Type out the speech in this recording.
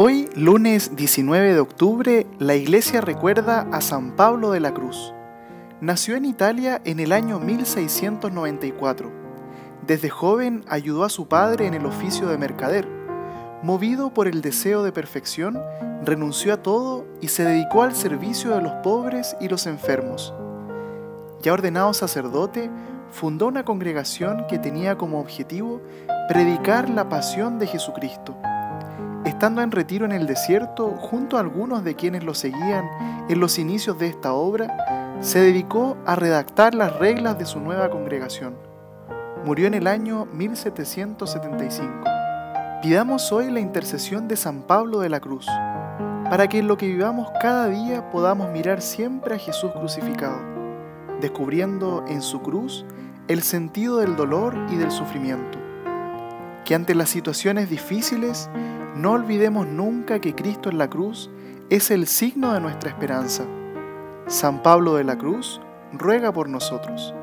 Hoy, lunes 19 de octubre, la iglesia recuerda a San Pablo de la Cruz. Nació en Italia en el año 1694. Desde joven ayudó a su padre en el oficio de mercader. Movido por el deseo de perfección, renunció a todo y se dedicó al servicio de los pobres y los enfermos. Ya ordenado sacerdote, fundó una congregación que tenía como objetivo predicar la pasión de Jesucristo Estando en retiro en el desierto, junto a algunos de quienes lo seguían en los inicios de esta obra, se dedicó a redactar las reglas de su nueva congregación. Murió en el año 1775. Pidamos hoy la intercesión de San Pablo de la Cruz, para que en lo que vivamos cada día podamos mirar siempre a Jesús crucificado, descubriendo en su cruz el sentido del dolor y del sufrimiento. Que ante las situaciones difíciles no olvidemos nunca que Cristo en la cruz es el signo de nuestra esperanza. San Pablo de la Cruz ruega por nosotros.